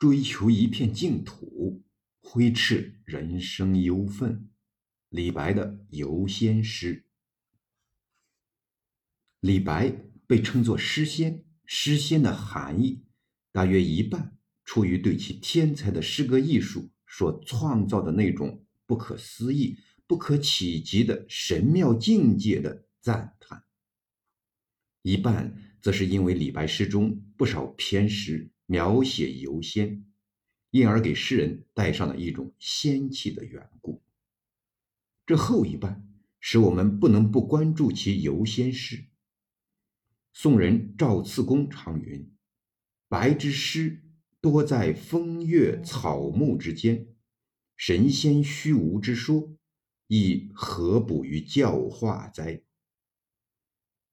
追求一片净土，挥斥人生忧愤。李白的游仙诗。李白被称作诗仙，诗仙的含义大约一半出于对其天才的诗歌艺术所创造的那种不可思议、不可企及的神妙境界的赞叹，一半则是因为李白诗中不少篇诗描写游仙，因而给诗人带上了一种仙气的缘故。这后一半使我们不能不关注其游仙诗。宋人赵次公常云：“白之诗多在风月草木之间，神仙虚无之说，亦何补于教化哉？”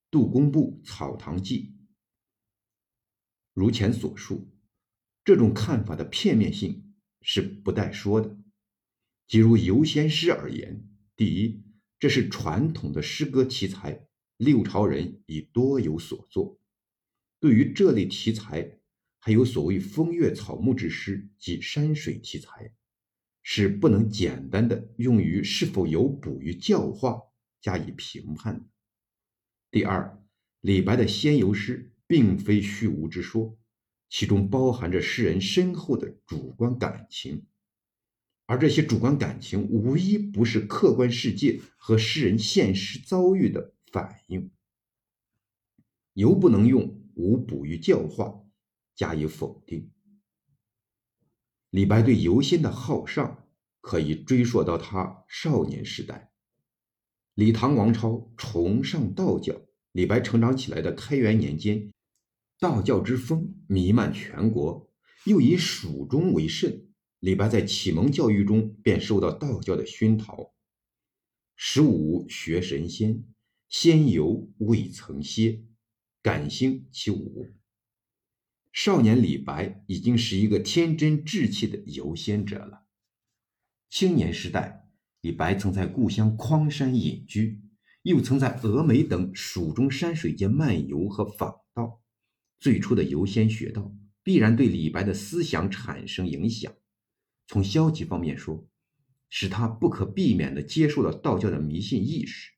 杜工部《草堂记》。如前所述，这种看法的片面性是不待说的。即如游仙诗而言。第一，这是传统的诗歌题材，六朝人已多有所作。对于这类题材，还有所谓风月草木之诗及山水题材，是不能简单的用于是否有补于教化加以评判的。第二，李白的仙游诗并非虚无之说，其中包含着诗人深厚的主观感情。而这些主观感情无一不是客观世界和诗人现实遭遇的反应，犹不能用无补于教化加以否定。李白对游仙的好上，可以追溯到他少年时代。李唐王朝崇尚道教，李白成长起来的开元年间，道教之风弥漫全国，又以蜀中为甚。李白在启蒙教育中便受到道教的熏陶，十五学神仙，仙游未曾歇，感兴其五。少年李白已经是一个天真稚气的游仙者了。青年时代，李白曾在故乡匡山隐居，又曾在峨眉等蜀中山水间漫游和访。最初的游仙学道，必然对李白的思想产生影响。从消极方面说，使他不可避免地接受了道教的迷信意识。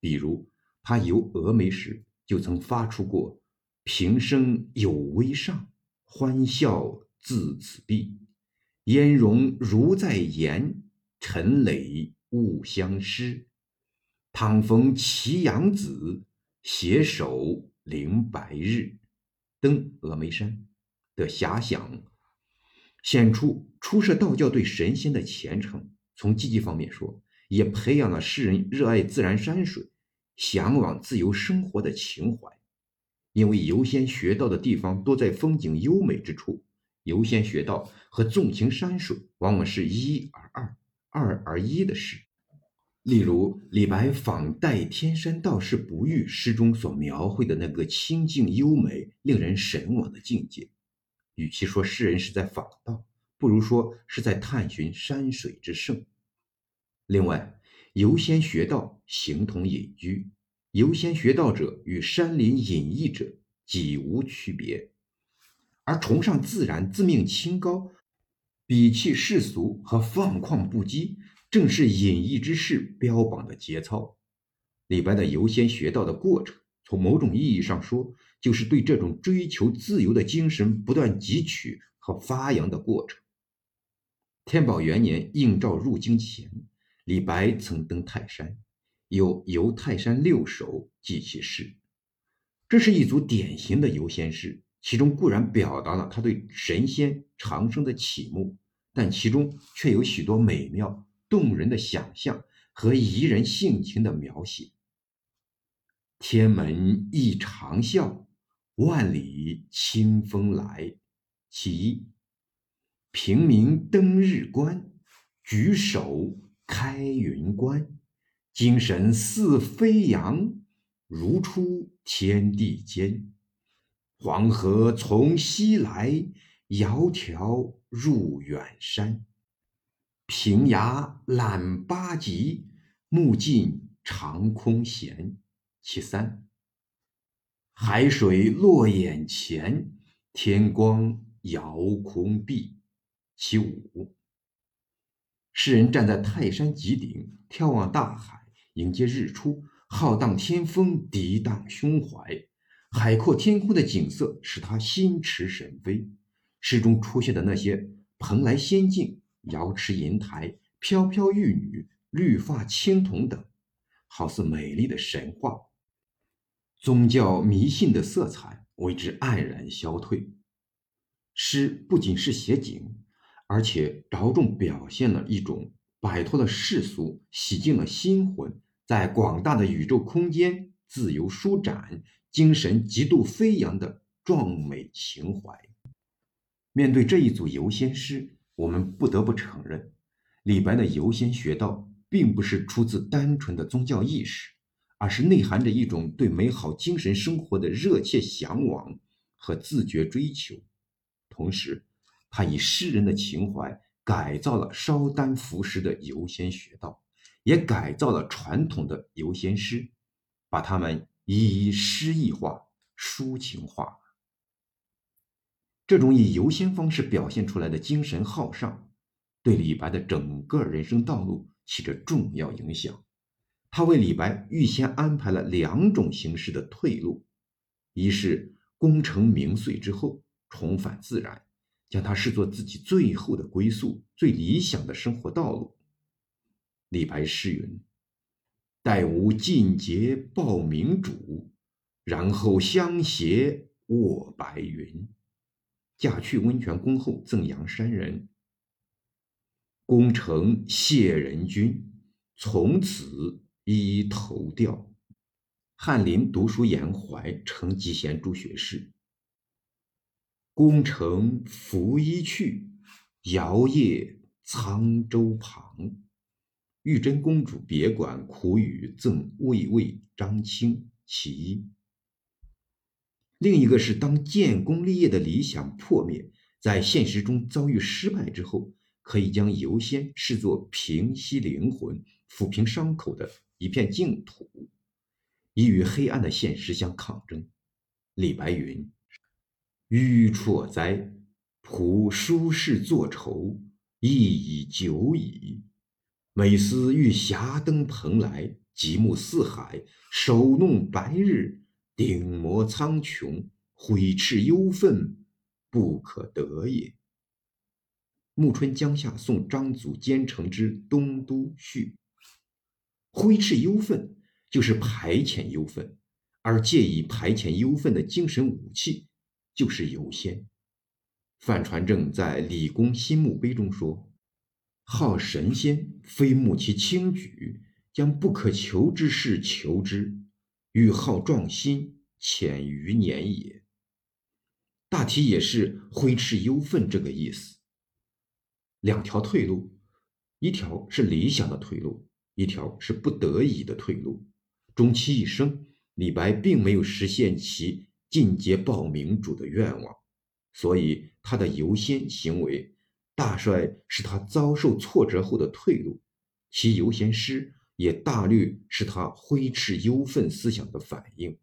比如，他游峨眉时就曾发出过“平生有微上，欢笑自此毕。烟容如在言，尘累勿相失。倘逢祁阳子，携手临白日，登峨眉山”的遐想。显出出设道教对神仙的虔诚。从积极方面说，也培养了诗人热爱自然山水、向往自由生活的情怀。因为游仙学道的地方多在风景优美之处，游仙学道和纵情山水往往是一而二、二而一的事。例如李白访代天山道士不遇诗中所描绘的那个清静优美、令人神往的境界。与其说诗人是在访道，不如说是在探寻山水之胜。另外，游仙学道形同隐居，游仙学道者与山林隐逸者几无区别，而崇尚自然、自命清高、鄙弃世俗和放旷不羁，正是隐逸之士标榜的节操。李白的游仙学道的过程，从某种意义上说，就是对这种追求自由的精神不断汲取和发扬的过程。天宝元年应召入京前，李白曾登泰山，有游泰山六首记其事。这是一组典型的游仙诗，其中固然表达了他对神仙长生的启慕，但其中却有许多美妙动人的想象和怡人性情的描写。天门一长啸。万里清风来，其一。平明登日关，举手开云关。精神似飞扬，如出天地间。黄河从西来，窈窕入远山。平崖览八极，目尽长空闲。其三。海水落眼前，天光遥空碧。其五，诗人站在泰山极顶，眺望大海，迎接日出，浩荡天风，涤荡胸怀。海阔天空的景色使他心驰神飞。诗中出现的那些蓬莱仙境、瑶池银台、飘飘玉女、绿发青铜等，好似美丽的神话。宗教迷信的色彩为之黯然消退。诗不仅是写景，而且着重表现了一种摆脱了世俗、洗净了心魂，在广大的宇宙空间自由舒展、精神极度飞扬的壮美情怀。面对这一组游仙诗，我们不得不承认，李白的游仙学道并不是出自单纯的宗教意识，而是内含着一种对美好精神生活的热切向往和自觉追求。同时，他以诗人的情怀改造了烧丹服食的游仙学道，也改造了传统的游仙诗，把它们一一诗意化、抒情化。这种以游仙方式表现出来的精神浩尚，对李白的整个人生道路起着重要影响。他为李白预先安排了两种形式的退路：一是功成名遂之后重返自然，将它视作自己最后的归宿、最理想的生活道路。李白诗云：“待吾尽节报明主，然后相携卧白云。”嫁去温泉宫后赠阳山人，功成谢人君，从此依头吊。翰林读书言怀，成集贤诸学士。功成拂衣去，摇曳沧州旁。玉真公主别馆苦雨，赠魏魏张卿其一。另一个是，当建功立业的理想破灭，在现实中遭遇失败之后，可以将游仙视作平息灵魂、抚平伤口的一片净土，以与黑暗的现实相抗争。李白云：“愚辍哉，仆书事作愁，意已久矣。每思欲霞登蓬莱，极目四海，手弄白日。”顶摩苍穹，挥斥忧愤，不可得也。暮春江夏送张祖兼程之《东都序》，挥斥忧愤就是排遣忧愤，而借以排遣忧愤的精神武器就是游仙。范传正在《李公新墓碑》中说：“好神仙，非慕其轻举，将不可求之事求之。”欲好壮心，浅于年也。大体也是挥斥忧愤这个意思。两条退路，一条是理想的退路，一条是不得已的退路。终其一生，李白并没有实现其进阶报明主的愿望，所以他的游仙行为，大帅是他遭受挫折后的退路。其游仙诗。也大略是他挥斥忧愤思想的反应。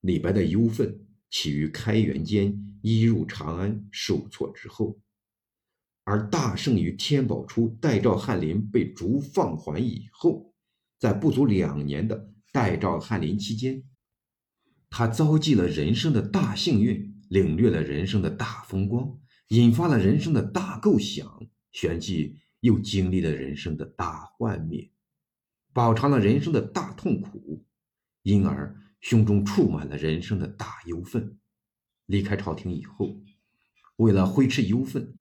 李白的忧愤起于开元间一入长安受挫之后，而大胜于天宝初代赵翰林被逐放还以后，在不足两年的代赵翰林期间，他遭际了人生的大幸运，领略了人生的大风光，引发了人生的大构想，旋即又经历了人生的大幻灭。饱尝了人生的大痛苦，因而胸中触满了人生的大忧愤。离开朝廷以后，为了挥斥忧愤，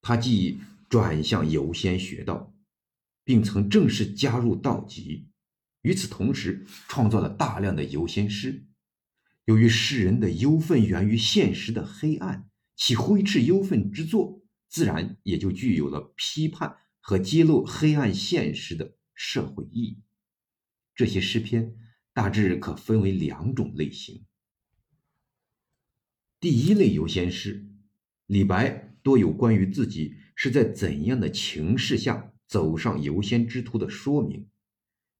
他既转向游仙学道，并曾正式加入道籍。与此同时，创造了大量的游仙诗。由于诗人的忧愤源于现实的黑暗，其挥斥忧愤之作，自然也就具有了批判和揭露黑暗现实的。社会意义，这些诗篇大致可分为两种类型。第一类游仙诗，李白多有关于自己是在怎样的情势下走上游仙之途的说明，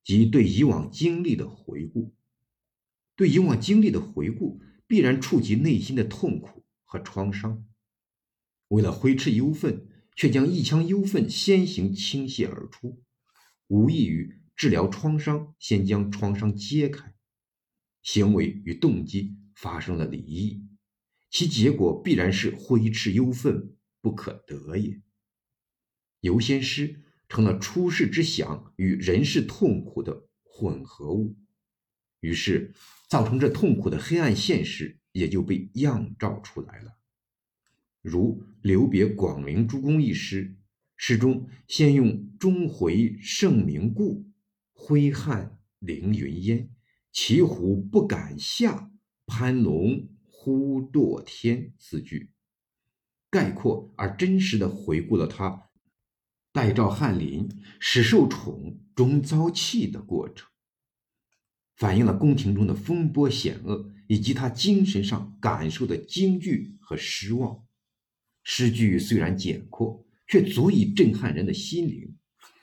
及对以往经历的回顾。对以往经历的回顾，必然触及内心的痛苦和创伤。为了挥斥忧愤，却将一腔忧愤先行倾泻而出，无异于治疗创伤先将创伤揭开。行为与动机发生了离异，其结果必然是挥斥忧愤不可得也。游仙诗成了出世之想与人世痛苦的混合物，于是造成这痛苦的黑暗现实也就被映照出来了。如留别广陵诸公一诗，诗中先用钟回圣明故，挥汗凌云烟。骑虎不敢下，攀龙忽堕天。四句概括而真实的回顾了他代赵翰林始受宠终遭弃的过程，反映了宫廷中的风波险恶以及他精神上感受的惊惧和失望。诗句虽然简阔，却足以震撼人的心灵，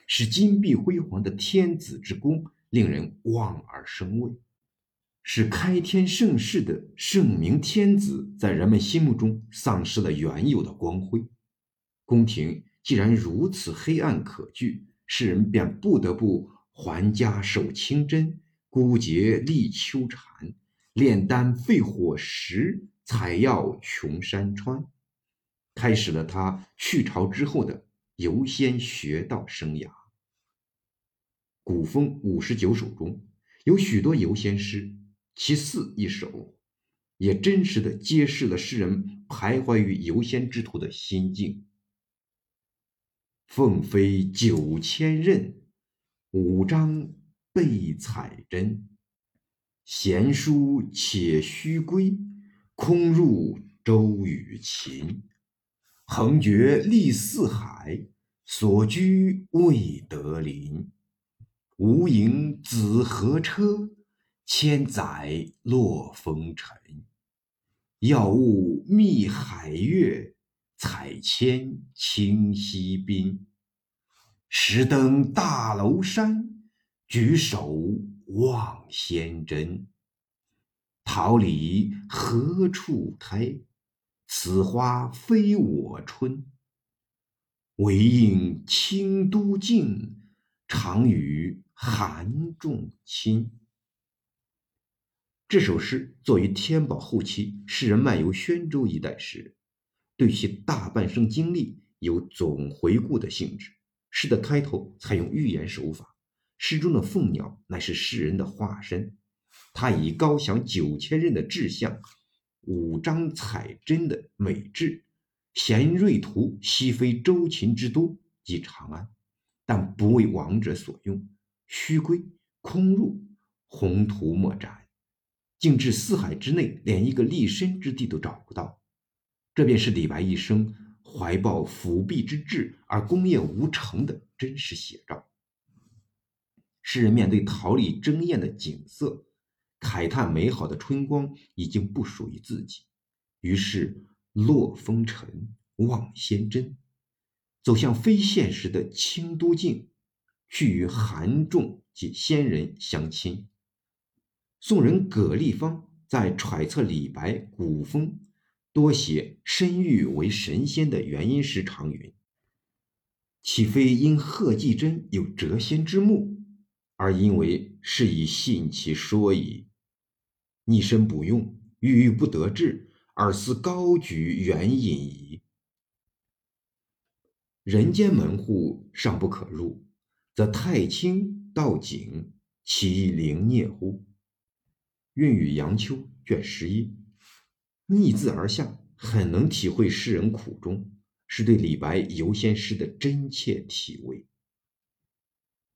使金碧辉煌的天子之宫。令人望而生畏，使开天盛世的圣明天子在人们心目中丧失了原有的光辉。宫廷既然如此黑暗可惧，世人便不得不还家守清真，孤节立秋蝉，炼丹废火石，采药穷山川，开始了他去朝之后的游仙学道生涯。古风五十九首中有许多游仙诗，其四一首，也真实的揭示了诗人徘徊于游仙之途的心境。凤飞九千仞，五张被彩针。闲书且须归，空入周与秦。横绝历四海，所居未得邻。无影子何车，千载落风尘。要悟觅海月，采铅清溪滨。时登大娄山，举手望仙真。桃李何处开？此花非我春。唯应清都净，常与。韩重卿这首诗作于天宝后期诗人漫游宣州一带时，对其大半生经历有总回顾的性质。诗的开头采用寓言手法，诗中的凤鸟乃是诗人的化身，他以高翔九千仞的志向，五张彩针的美志，衔锐图西非周秦之都即长安，但不为王者所用。虚归空入，宏图莫展，竟至四海之内，连一个立身之地都找不到。这便是李白一生怀抱辅弼之志而功业无成的真实写照。诗人面对桃李争艳的景色，慨叹美好的春光已经不属于自己，于是落风尘，望仙真，走向非现实的清都境。去与韩仲及仙人相亲。宋人葛立芳在揣测李白古风多写身欲为神仙的原因时，常云：“岂非因贺季真有谪仙之目，而因为是以信其说矣？逆身不用，郁郁不得志，而思高举远引矣。人间门户尚不可入。”则太清道景，其灵孽乎？韵语杨秋卷十一，逆字而下，很能体会诗人苦衷，是对李白游仙诗的真切体味。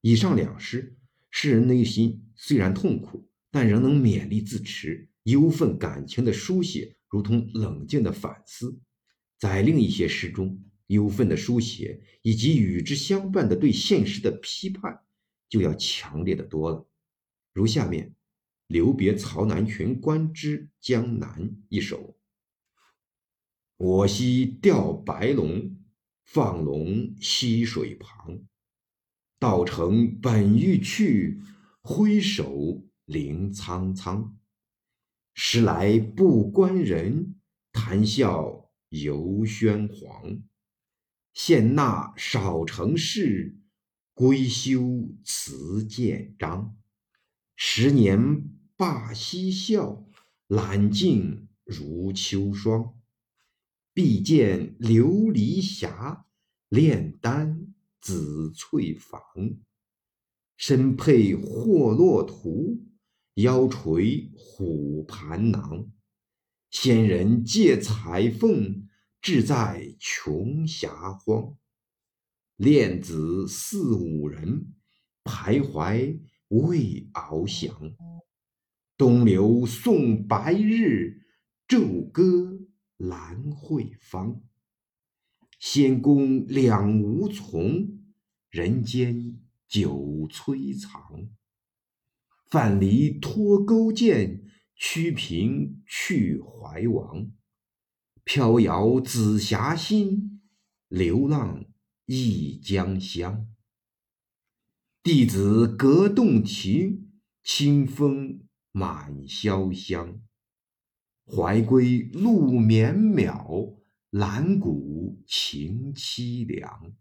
以上两诗，诗人内心虽然痛苦，但仍能勉力自持，忧愤感情的书写，如同冷静的反思。在另一些诗中。忧愤的书写，以及与之相伴的对现实的批判，就要强烈的多了。如下面《留别曹南群观之江南》一首：我昔钓白龙，放龙溪水旁。道成本欲去，挥手凌苍苍。时来不关人，谈笑游轩黄。献纳少成事，归休辞建章。十年罢嬉笑，揽镜如秋霜。必见琉璃匣，炼丹紫翠房。身佩霍洛图，腰垂虎盘囊。仙人借彩凤。志在穷霞荒，恋子四五人，徘徊未翱翔。东流送白日，昼歌兰蕙芳。仙宫两无从，人间酒摧藏。范蠡托钩践，屈平去怀王。飘摇紫霞心，流浪忆江乡。弟子隔洞庭，清风满潇湘。怀归路绵渺，兰谷情凄凉。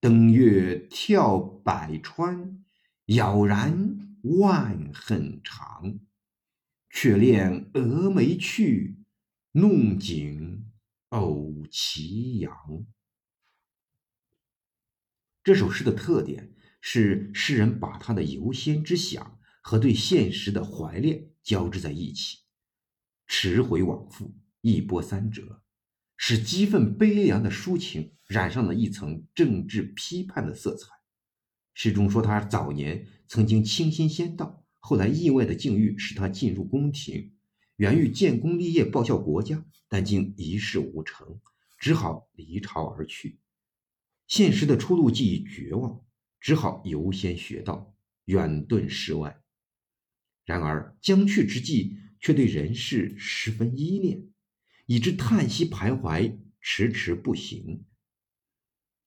登月眺百川，杳然万恨长。却恋蛾眉去。弄景偶奇阳。这首诗的特点是，诗人把他的游仙之想和对现实的怀恋交织在一起，迟回往复，一波三折，使激愤悲凉的抒情染上了一层政治批判的色彩。诗中说，他早年曾经倾心仙道，后来意外的境遇使他进入宫廷。原欲建功立业报效国家，但竟一事无成，只好离朝而去。现实的出路既已绝望，只好游仙学道，远遁世外。然而将去之际，却对人世十分依恋，以致叹息徘徊，迟迟不行。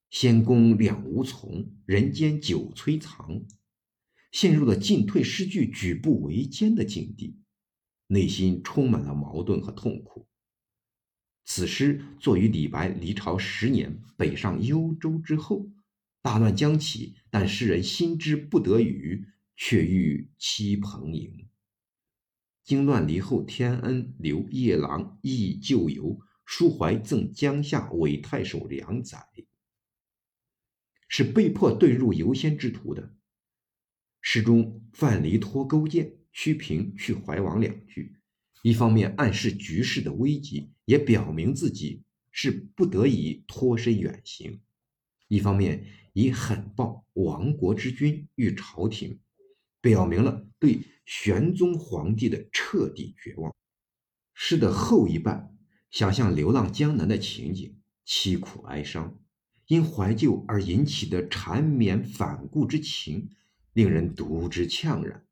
仙宫两无从，人间酒摧藏，陷入了进退失据、举步维艰的境地。内心充满了矛盾和痛苦。此诗作于李白离朝十年，北上幽州之后，大乱将起，但诗人心知不得已，却欲栖蓬营。经乱离后，天恩留夜郎忆旧游，抒怀赠江夏韦太守梁载，是被迫遁入游仙之途的。诗中范蠡托钩践。屈平去怀王两句，一方面暗示局势的危急，也表明自己是不得已脱身远行；一方面以狠报亡国之君于朝廷，表明了对玄宗皇帝的彻底绝望。诗的后一半想象流浪江南的情景，凄苦哀伤，因怀旧而引起的缠绵反顾之情，令人读之怅然。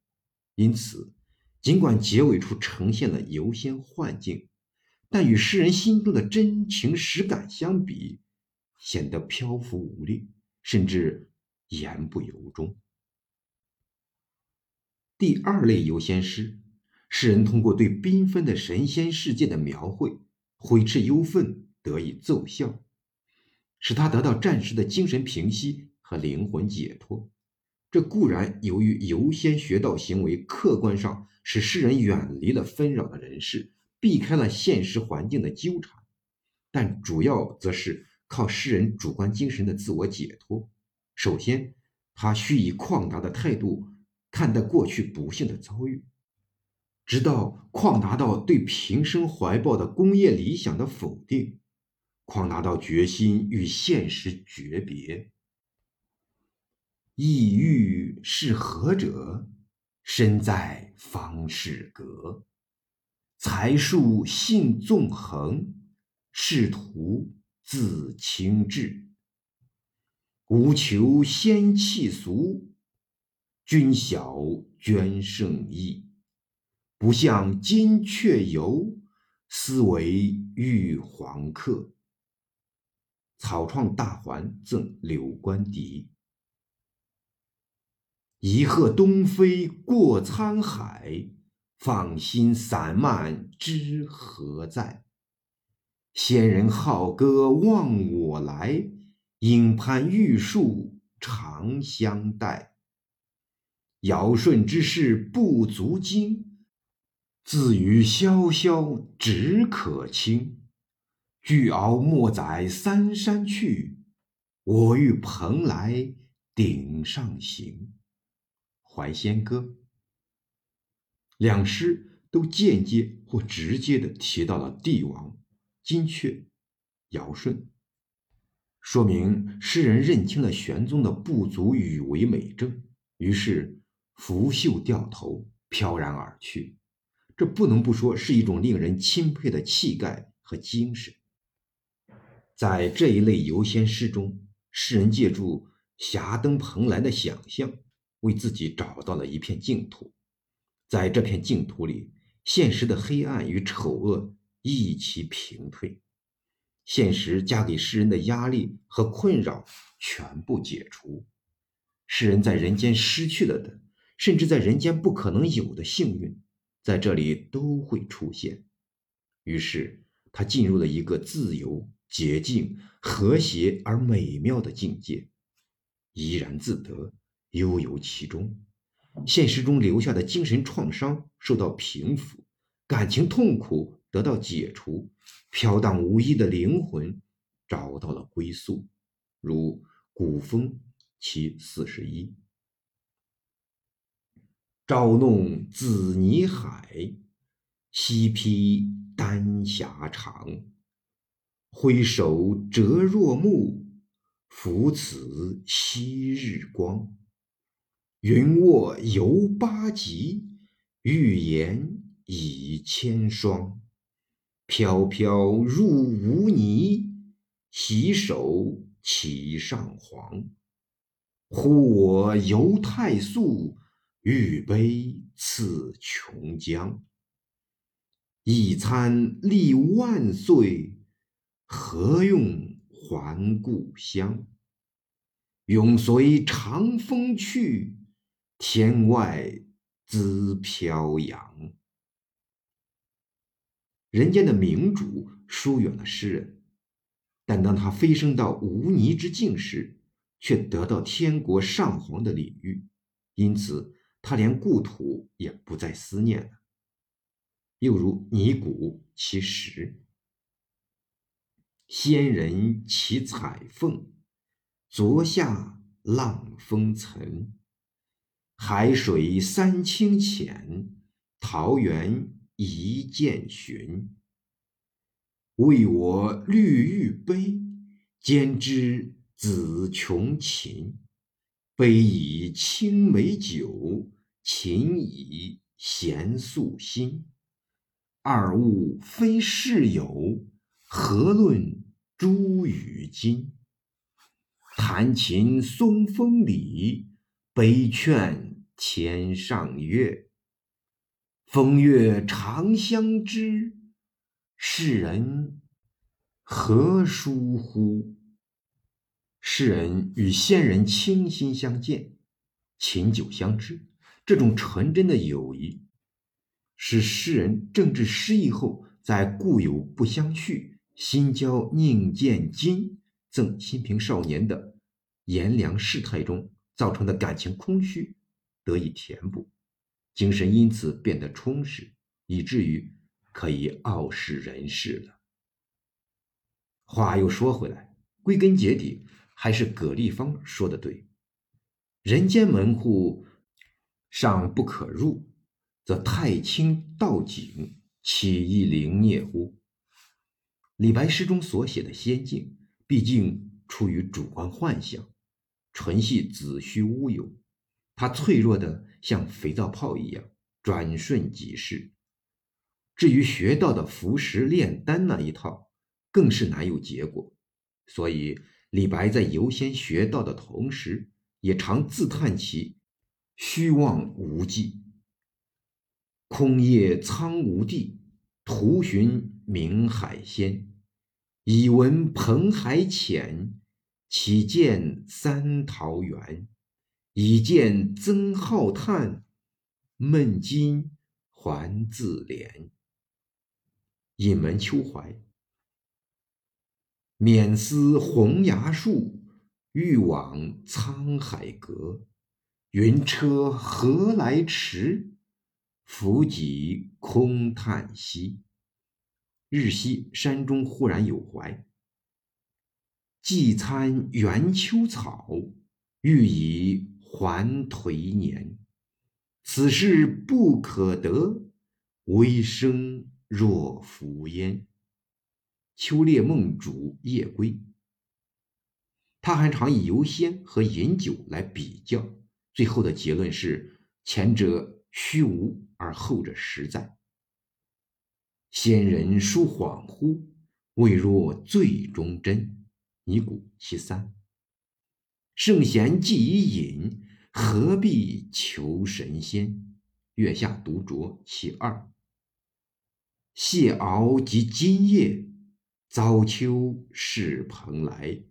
因此，尽管结尾处呈现了游仙幻境，但与诗人心中的真情实感相比，显得漂浮无力，甚至言不由衷。第二类游仙诗，诗人通过对缤纷的神仙世界的描绘，挥斥忧愤，得以奏效，使他得到暂时的精神平息和灵魂解脱。这固然由于游仙学道行为客观上使诗人远离了纷扰的人世，避开了现实环境的纠缠，但主要则是靠诗人主观精神的自我解脱。首先，他需以旷达的态度看待过去不幸的遭遇，直到旷达到对平生怀抱的工业理想的否定，况达到决心与现实诀别。意欲是何者？身在方士阁。才术性纵横，仕途自清志。无求仙气俗，君晓捐圣意。不向金阙游，思为玉皇客。草创大环赠柳官狄。一鹤东飞过沧海，放心散漫知何在？仙人好歌望我来，影攀玉树长相待。尧舜之事不足惊，自与萧萧只可亲。巨鳌莫载三山去，我欲蓬莱顶上行。怀仙歌。两诗都间接或直接的提到了帝王、金阙、尧舜，说明诗人认清了玄宗的不足与为美政，于是拂袖掉头，飘然而去。这不能不说是一种令人钦佩的气概和精神。在这一类游仙诗中，诗人借助霞登蓬莱的想象，为自己找到了一片净土。在这片净土里，现实的黑暗与丑恶一齐平退，现实加给诗人的压力和困扰全部解除，诗人在人间失去了的，甚至在人间不可能有的幸运，在这里都会出现。于是他进入了一个自由、洁净、和谐而美妙的境界，怡然自得，悠游其中。现实中留下的精神创伤受到平抚，感情痛苦得到解除，飘荡无依的灵魂找到了归宿。如古风其四十一：朝弄紫泥海，夕披丹霞长。挥手折若木，扶此昔日光。云卧游八极，玉颜已千霜。飘飘入污泥，洗手起上黄。呼我游太素，玉杯赐琼浆。一餐历万岁，何用还故乡？永随长风去。天外姿飘扬，人间的明主疏远了诗人，但当他飞升到无泥之境时，却得到天国上皇的礼遇，因此他连故土也不再思念了。又如泥古其实，仙人骑彩凤，昨夏浪风尘。海水三清浅，桃源一见寻。为我绿玉杯，兼之紫琼琴。杯以青梅酒，琴以闲素心。二物非室友，何论珠与金？弹琴松风里。悲劝天上月，风月长相知，世人何殊乎？世人与仙人倾心相见，琴酒相知，这种纯真的友谊，是诗人政治失意后，在故友不相续，心交宁见金，赠新平少年的炎凉世态中。造成的感情空虚得以填补，精神因此变得充实，以至于可以傲视人世了。话又说回来，归根结底还是葛丽芳说的对：“人间门户尚不可入，则太清道景岂易灵孽乎？”李白诗中所写的仙境，毕竟出于主观幻想。纯系子虚乌有，它脆弱的像肥皂泡一样，转瞬即逝。至于学到的服食炼丹那一套，更是难有结果。所以李白在游仙学道的同时，也常自叹其虚妄无际。空叶苍梧地，徒寻明海仙。已闻蓬海浅。岂见三桃源？已见曾浩叹，闷今还自怜。隐门秋怀，免思红崖树，欲往沧海阁。云车何来迟？扶楫空叹息。日夕山中忽然有怀。寄餐元秋草，欲以还颓年。此事不可得，微生若浮烟。秋猎梦主夜归。他还常以游仙和饮酒来比较。最后的结论是：前者虚无，而后者实在。仙人书恍惚，未若醉中真。尼古其三。圣贤既已饮，何必求神仙？月下独酌其二。谢敖及今夜，早秋是蓬莱。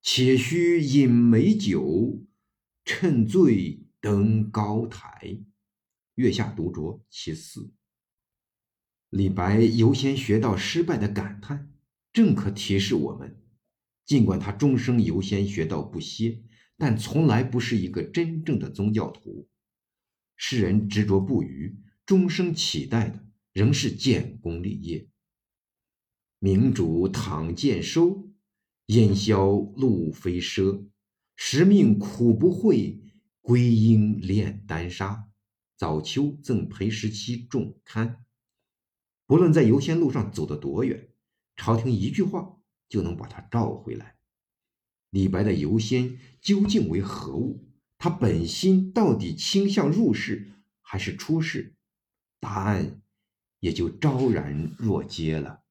且须饮美酒。趁醉登高台，月下独酌其四。李白游仙学到失败的感叹，正可提示我们：尽管他终生游仙学到不歇，但从来不是一个真正的宗教徒。世人执着不渝，终生期待的仍是建功立业。明主倘见收，烟消路飞奢。时命苦不会，归因炼丹砂。早秋赠裴十七重刊。无论在游仙路上走得多远，朝廷一句话就能把他召回来。李白的游仙究竟为何物？他本心到底倾向入世还是出世？答案也就昭然若揭了。